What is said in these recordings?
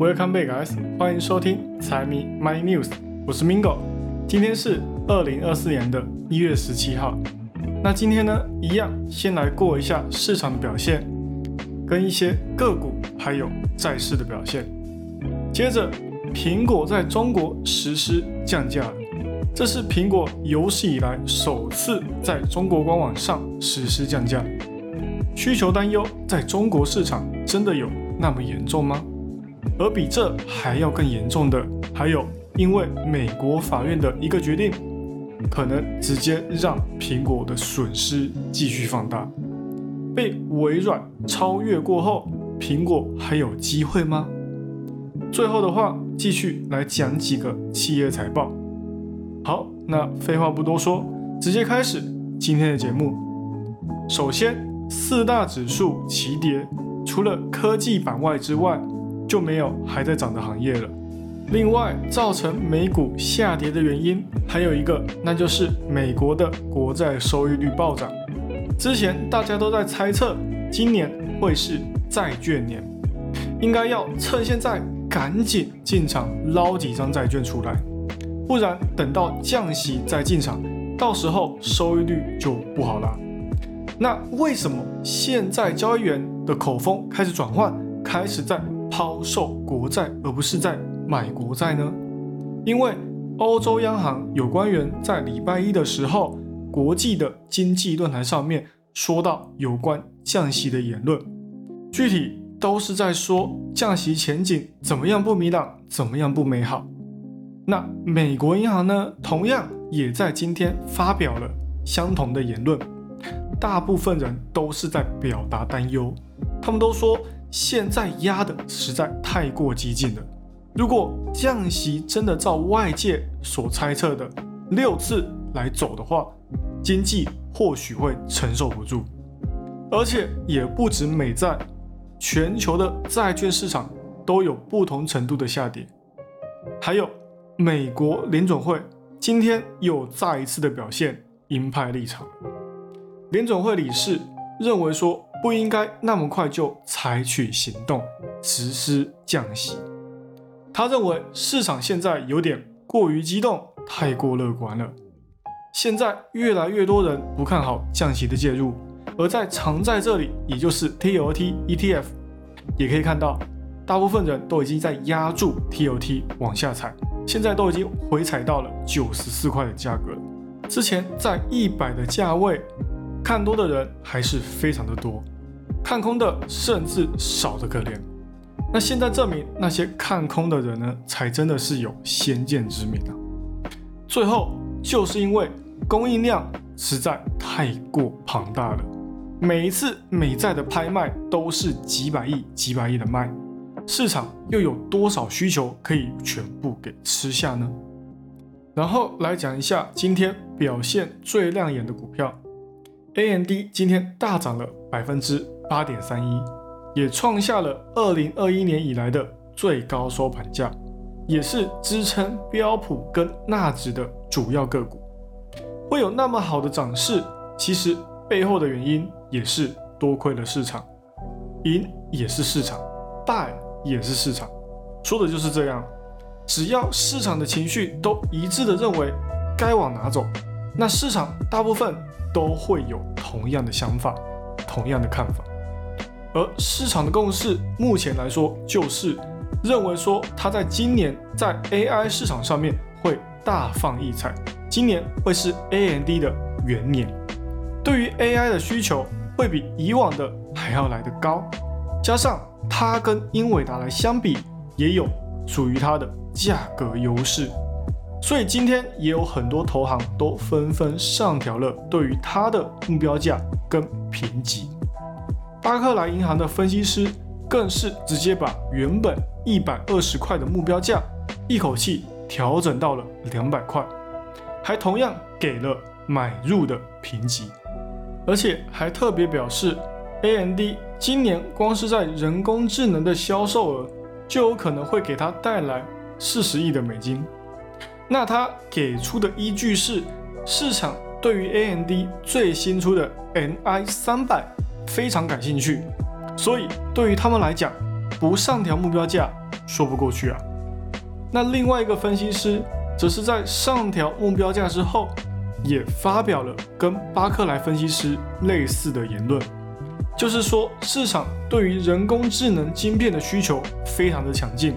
Welcome back, guys！欢迎收听财迷 My News，我是 Mingo。今天是二零二四年的一月十七号。那今天呢，一样先来过一下市场的表现，跟一些个股还有债市的表现。接着，苹果在中国实施降价，这是苹果有史以来首次在中国官网上实施降价。需求担忧在中国市场真的有那么严重吗？而比这还要更严重的，还有因为美国法院的一个决定，可能直接让苹果的损失继续放大。被微软超越过后，苹果还有机会吗？最后的话，继续来讲几个企业财报。好，那废话不多说，直接开始今天的节目。首先。四大指数齐跌，除了科技板外之外，就没有还在涨的行业了。另外，造成美股下跌的原因还有一个，那就是美国的国债收益率暴涨。之前大家都在猜测，今年会是债券年，应该要趁现在赶紧进场捞几张债券出来，不然等到降息再进场，到时候收益率就不好了。那为什么现在交易员的口风开始转换，开始在抛售国债，而不是在买国债呢？因为欧洲央行有官员在礼拜一的时候，国际的经济论坛上面说到有关降息的言论，具体都是在说降息前景怎么样不明朗，怎么样不美好。那美国银行呢，同样也在今天发表了相同的言论。大部分人都是在表达担忧，他们都说现在压的实在太过激进了。如果降息真的照外界所猜测的六次来走的话，经济或许会承受不住。而且也不止美债，全球的债券市场都有不同程度的下跌。还有美国联准会今天又再一次的表现鹰派立场。联总会理事认为说不应该那么快就采取行动实施降息。他认为市场现在有点过于激动，太过乐观了。现在越来越多人不看好降息的介入，而在藏在这里，也就是 TOT ETF，也可以看到，大部分人都已经在压住 TOT 往下踩，现在都已经回踩到了九十四块的价格。之前在一百的价位。看多的人还是非常的多，看空的甚至少得可怜。那现在证明那些看空的人呢，才真的是有先见之明啊。最后就是因为供应量实在太过庞大了，每一次美债的拍卖都是几百亿、几百亿的卖，市场又有多少需求可以全部给吃下呢？然后来讲一下今天表现最亮眼的股票。A M D 今天大涨了百分之八点三一，也创下了二零二一年以来的最高收盘价，也是支撑标普跟纳指的主要个股。会有那么好的涨势，其实背后的原因也是多亏了市场，赢也是市场，败也是市场，说的就是这样。只要市场的情绪都一致的认为该往哪走，那市场大部分。都会有同样的想法，同样的看法，而市场的共识目前来说就是认为说，它在今年在 AI 市场上面会大放异彩，今年会是 AMD 的元年，对于 AI 的需求会比以往的还要来得高，加上它跟英伟达来相比，也有属于它的价格优势。所以今天也有很多投行都纷纷上调了对于它的目标价跟评级。巴克莱银行的分析师更是直接把原本一百二十块的目标价一口气调整到了两百块，还同样给了买入的评级，而且还特别表示，AMD 今年光是在人工智能的销售额就有可能会给它带来四十亿的美金。那他给出的依据是，市场对于 AMD 最新出的 NI 三百非常感兴趣，所以对于他们来讲，不上调目标价说不过去啊。那另外一个分析师则是在上调目标价之后，也发表了跟巴克莱分析师类似的言论，就是说市场对于人工智能晶片的需求非常的强劲。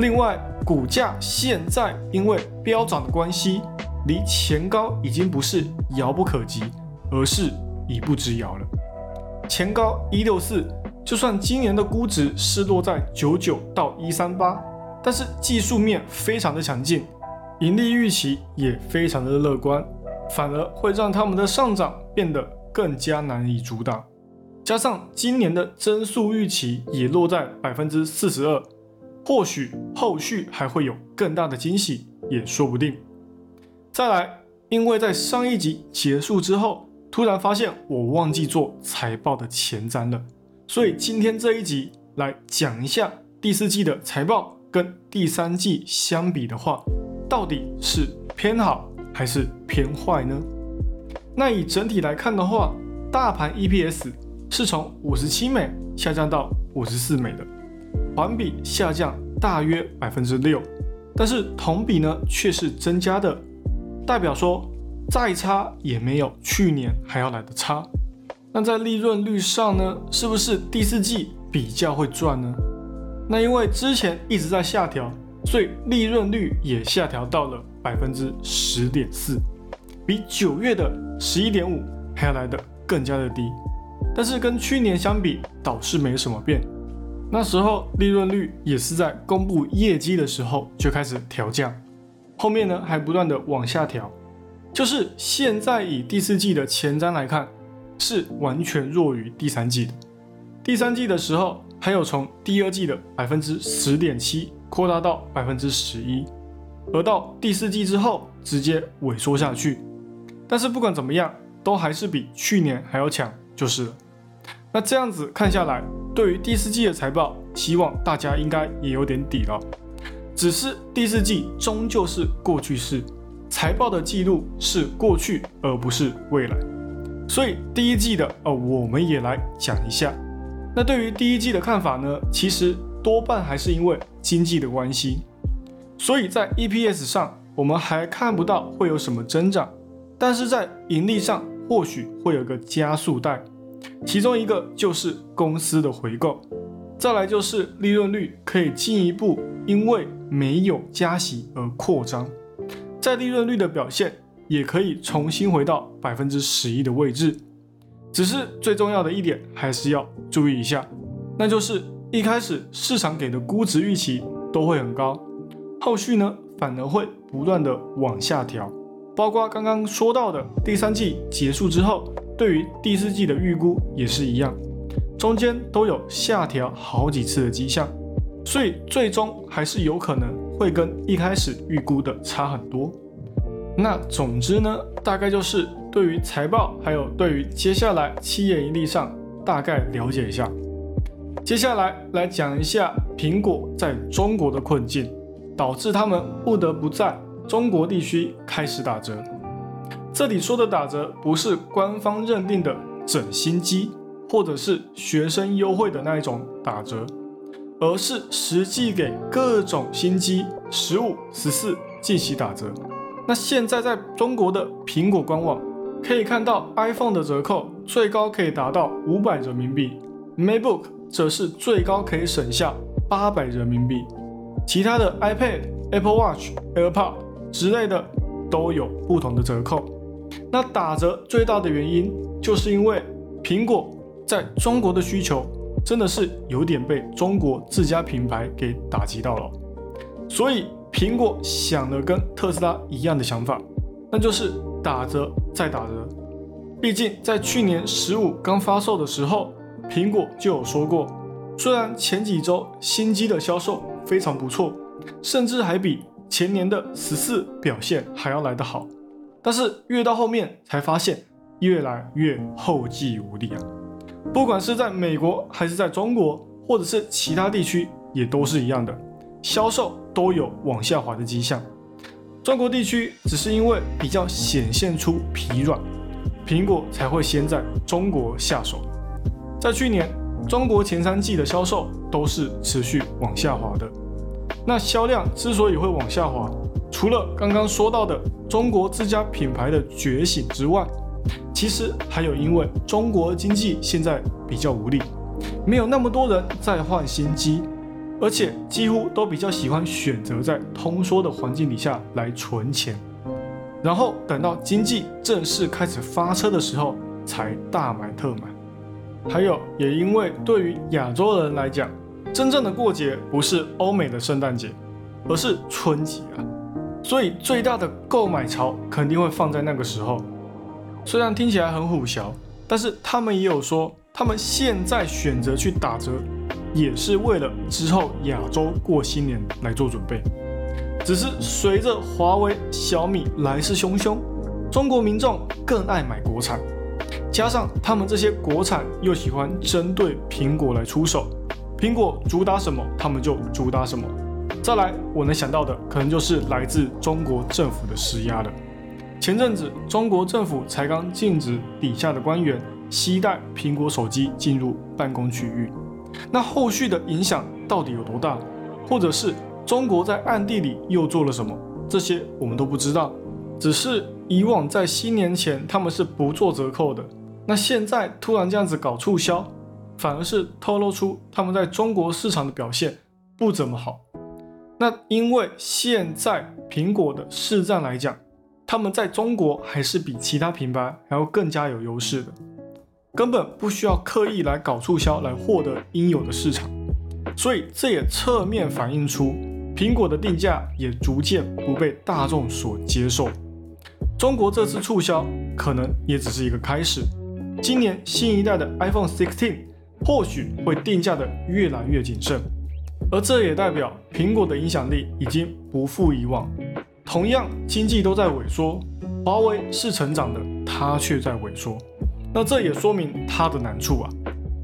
另外，股价现在因为飙涨的关系，离前高已经不是遥不可及，而是一步之遥了。前高一六四，就算今年的估值是落在九九到一三八，但是技术面非常的强劲，盈利预期也非常的乐观，反而会让他们的上涨变得更加难以阻挡。加上今年的增速预期也落在百分之四十二。或许后续还会有更大的惊喜，也说不定。再来，因为在上一集结束之后，突然发现我忘记做财报的前瞻了，所以今天这一集来讲一下第四季的财报跟第三季相比的话，到底是偏好还是偏坏呢？那以整体来看的话，大盘 EPS 是从五十七美下降到五十四美的。环比下降大约百分之六，但是同比呢却是增加的，代表说再差也没有去年还要来的差。那在利润率上呢，是不是第四季比较会赚呢？那因为之前一直在下调，所以利润率也下调到了百分之十点四，比九月的十一点五还要来的更加的低。但是跟去年相比倒是没什么变。那时候利润率也是在公布业绩的时候就开始调降，后面呢还不断的往下调，就是现在以第四季的前瞻来看，是完全弱于第三季的。第三季的时候还有从第二季的百分之十点七扩大到百分之十一，而到第四季之后直接萎缩下去。但是不管怎么样，都还是比去年还要强，就是了。那这样子看下来。对于第四季的财报，希望大家应该也有点底了。只是第四季终究是过去式，财报的记录是过去而不是未来。所以第一季的哦，我们也来讲一下。那对于第一季的看法呢？其实多半还是因为经济的关系。所以在 EPS 上，我们还看不到会有什么增长，但是在盈利上或许会有个加速带。其中一个就是公司的回购，再来就是利润率可以进一步因为没有加息而扩张，在利润率的表现也可以重新回到百分之十一的位置。只是最重要的一点还是要注意一下，那就是一开始市场给的估值预期都会很高，后续呢反而会不断的往下调，包括刚刚说到的第三季结束之后。对于第四季的预估也是一样，中间都有下调好几次的迹象，所以最终还是有可能会跟一开始预估的差很多。那总之呢，大概就是对于财报，还有对于接下来企业盈利上大概了解一下。接下来来讲一下苹果在中国的困境，导致他们不得不在中国地区开始打折。这里说的打折不是官方认定的整新机，或者是学生优惠的那一种打折，而是实际给各种新机十五、十四进行打折。那现在在中国的苹果官网可以看到，iPhone 的折扣最高可以达到五百人民币，MacBook 则是最高可以省下八百人民币，其他的 iPad、Apple Watch、AirPod 之类的都有不同的折扣。那打折最大的原因，就是因为苹果在中国的需求真的是有点被中国自家品牌给打击到了，所以苹果想了跟特斯拉一样的想法，那就是打折再打折。毕竟在去年十五刚发售的时候，苹果就有说过，虽然前几周新机的销售非常不错，甚至还比前年的十四表现还要来得好。但是越到后面才发现，越来越后继无力啊！不管是在美国还是在中国，或者是其他地区，也都是一样的，销售都有往下滑的迹象。中国地区只是因为比较显现出疲软，苹果才会先在中国下手。在去年，中国前三季的销售都是持续往下滑的，那销量之所以会往下滑，除了刚刚说到的中国自家品牌的觉醒之外，其实还有因为中国经济现在比较无力，没有那么多人在换新机，而且几乎都比较喜欢选择在通缩的环境底下来存钱，然后等到经济正式开始发车的时候才大买特买。还有，也因为对于亚洲人来讲，真正的过节不是欧美的圣诞节，而是春节啊，所以最大的购买潮肯定会放在那个时候。虽然听起来很虎啸，但是他们也有说，他们现在选择去打折，也是为了之后亚洲过新年来做准备。只是随着华为、小米来势汹汹，中国民众更爱买国产。加上他们这些国产又喜欢针对苹果来出手，苹果主打什么，他们就主打什么。再来，我能想到的可能就是来自中国政府的施压了。前阵子中国政府才刚禁止底下的官员携带苹果手机进入办公区域，那后续的影响到底有多大？或者是中国在暗地里又做了什么？这些我们都不知道。只是以往在新年前他们是不做折扣的。那现在突然这样子搞促销，反而是透露出他们在中国市场的表现不怎么好。那因为现在苹果的市占来讲，他们在中国还是比其他品牌还要更加有优势的，根本不需要刻意来搞促销来获得应有的市场。所以这也侧面反映出苹果的定价也逐渐不被大众所接受。中国这次促销可能也只是一个开始。今年新一代的 iPhone 16或许会定价的越来越谨慎，而这也代表苹果的影响力已经不复以往。同样，经济都在萎缩，华为是成长的，它却在萎缩。那这也说明它的难处啊！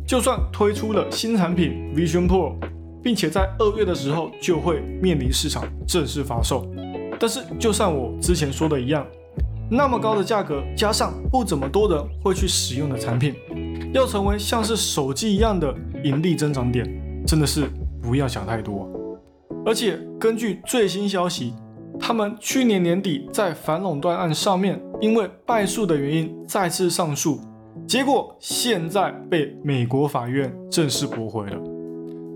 就算推出了新产品 Vision Pro，并且在二月的时候就会面临市场正式发售，但是就像我之前说的一样。那么高的价格，加上不怎么多人会去使用的产品，要成为像是手机一样的盈利增长点，真的是不要想太多。而且根据最新消息，他们去年年底在反垄断案上面因为败诉的原因再次上诉，结果现在被美国法院正式驳回了。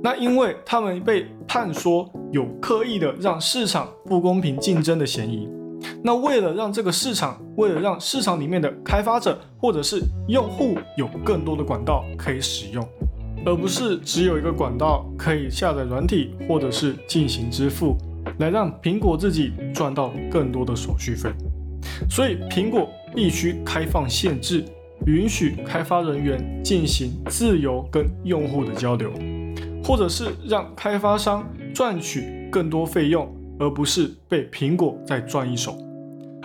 那因为他们被判说有刻意的让市场不公平竞争的嫌疑。那为了让这个市场，为了让市场里面的开发者或者是用户有更多的管道可以使用，而不是只有一个管道可以下载软体或者是进行支付，来让苹果自己赚到更多的手续费。所以苹果必须开放限制，允许开发人员进行自由跟用户的交流，或者是让开发商赚取更多费用，而不是被苹果再赚一手。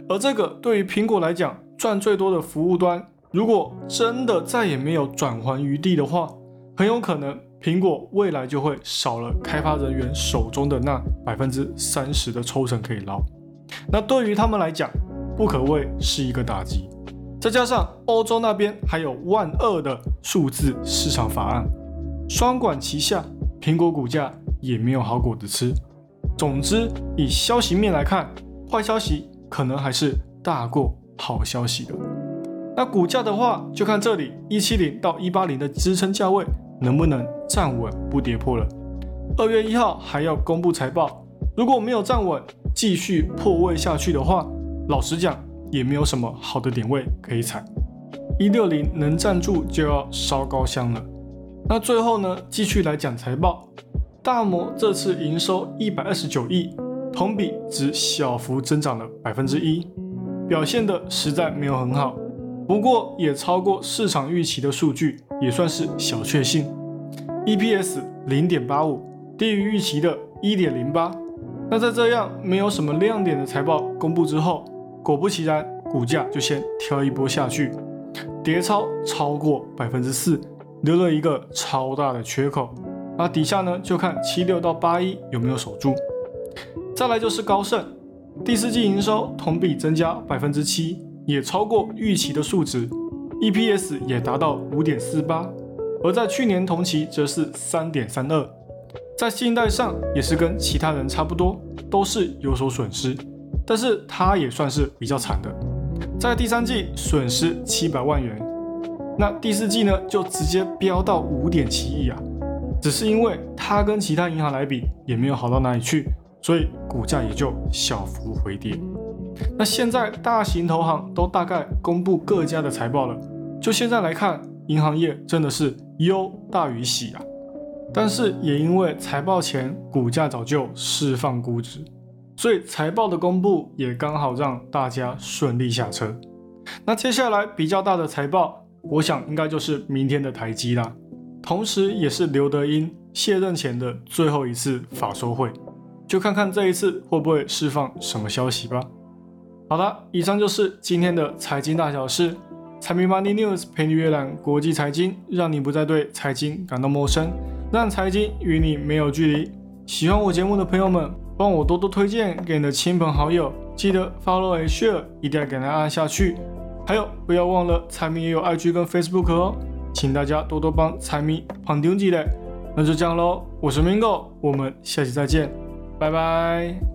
而这个对于苹果来讲，赚最多的服务端，如果真的再也没有转还余地的话，很有可能苹果未来就会少了开发人员手中的那百分之三十的抽成可以捞。那对于他们来讲，不可谓是一个打击。再加上欧洲那边还有万恶的数字市场法案，双管齐下，苹果股价也没有好果子吃。总之，以消息面来看，坏消息。可能还是大过好消息的。那股价的话，就看这里一七零到一八零的支撑价位能不能站稳不跌破了。二月一号还要公布财报，如果没有站稳，继续破位下去的话，老实讲也没有什么好的点位可以踩。一六零能站住就要烧高香了。那最后呢，继续来讲财报。大摩这次营收一百二十九亿。同比只小幅增长了百分之一，表现的实在没有很好，不过也超过市场预期的数据，也算是小确幸。EPS 零点八五，低于预期的一点零八。那在这样没有什么亮点的财报公布之后，果不其然，股价就先跳一波下去，跌超超过百分之四，留了一个超大的缺口。那底下呢，就看七六到八一有没有守住。再来就是高盛，第四季营收同比增加百分之七，也超过预期的数值，EPS 也达到五点四八，而在去年同期则是三点三二。在信贷上也是跟其他人差不多，都是有所损失，但是他也算是比较惨的，在第三季损失七百万元，那第四季呢就直接飙到五点七亿啊，只是因为它跟其他银行来比也没有好到哪里去，所以股价也就小幅回跌。那现在大型投行都大概公布各家的财报了，就现在来看，银行业真的是忧大于喜啊。但是也因为财报前股价早就释放估值，所以财报的公布也刚好让大家顺利下车。那接下来比较大的财报，我想应该就是明天的台积啦，同时也是刘德英卸任前的最后一次法说会，就看看这一次会不会释放什么消息吧。好了，以上就是今天的财经大小事，财迷 Money News 陪你阅览国际财经，让你不再对财经感到陌生。让财经与你没有距离。喜欢我节目的朋友们，帮我多多推荐给你的亲朋好友。记得 follow and share，一定要给它按下去。还有，不要忘了财迷也有 IG 跟 Facebook 哦，请大家多多帮财迷捧丢几嘞。那就这样喽，我是 Mingo，我们下期再见，拜拜。